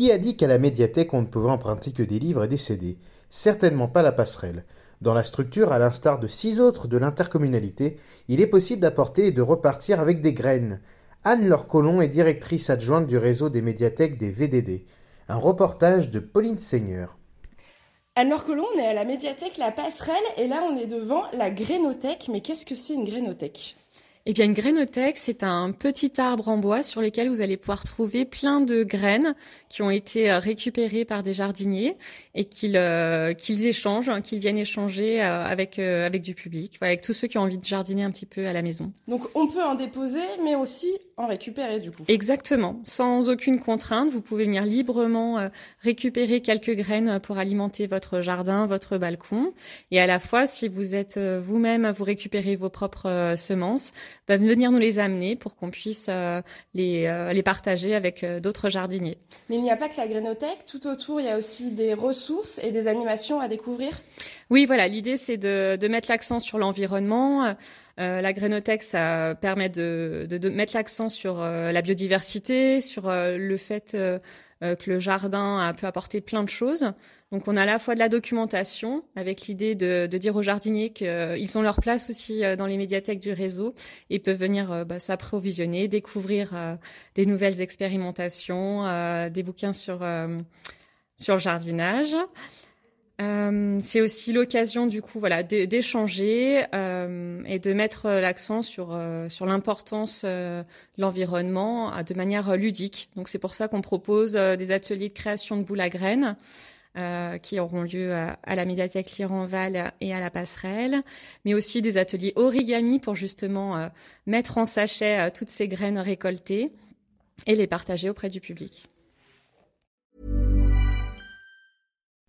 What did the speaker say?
Qui a dit qu'à la médiathèque on ne pouvait emprunter que des livres et des CD Certainement pas la passerelle. Dans la structure, à l'instar de six autres de l'intercommunalité, il est possible d'apporter et de repartir avec des graines. Anne-Laure Collomb est directrice adjointe du réseau des médiathèques des VDD. Un reportage de Pauline Seigneur. Anne-Laure on est à la médiathèque La Passerelle et là on est devant la grénothèque. Mais qu'est-ce que c'est une grénothèque? Eh bien, une grainothèque, c'est un petit arbre en bois sur lequel vous allez pouvoir trouver plein de graines qui ont été euh, récupérées par des jardiniers et qu'ils euh, qu'ils échangent, hein, qu'ils viennent échanger euh, avec avec du public, avec tous ceux qui ont envie de jardiner un petit peu à la maison. Donc, on peut en déposer, mais aussi en récupérer du coup. Exactement, sans aucune contrainte, vous pouvez venir librement récupérer quelques graines pour alimenter votre jardin, votre balcon, et à la fois, si vous êtes vous-même, vous récupérez vos propres semences va venir nous les amener pour qu'on puisse euh, les, euh, les partager avec euh, d'autres jardiniers. Mais il n'y a pas que la grénothèque, tout autour il y a aussi des ressources et des animations à découvrir Oui, voilà, l'idée c'est de, de mettre l'accent sur l'environnement. la grénothèque, ça permet de, de, de mettre l'accent sur la biodiversité, sur le fait que le jardin peut apporter plein de choses. Donc on a à la fois de la documentation avec l'idée de, dire aux jardiniers qu'ils ont leur place aussi euh, dans les médiathèques du réseau et peuvent venir euh, bah, s'approvisionner, découvrir euh, des nouvelles expérimentations, des bouquins sur sur le jardinage. C'est aussi l'occasion du coup voilà d'échanger et de mettre l'accent sur sur l'importance de l'environnement de manière ludique. Donc c'est pour ça qu'on propose des ateliers de création de boules à graines euh, qui auront lieu à, la médiathèque Liranval et à la passerelle, mais aussi des ateliers origami pour justement euh, mettre en sachet euh, toutes ces graines récoltées et les partager auprès du public.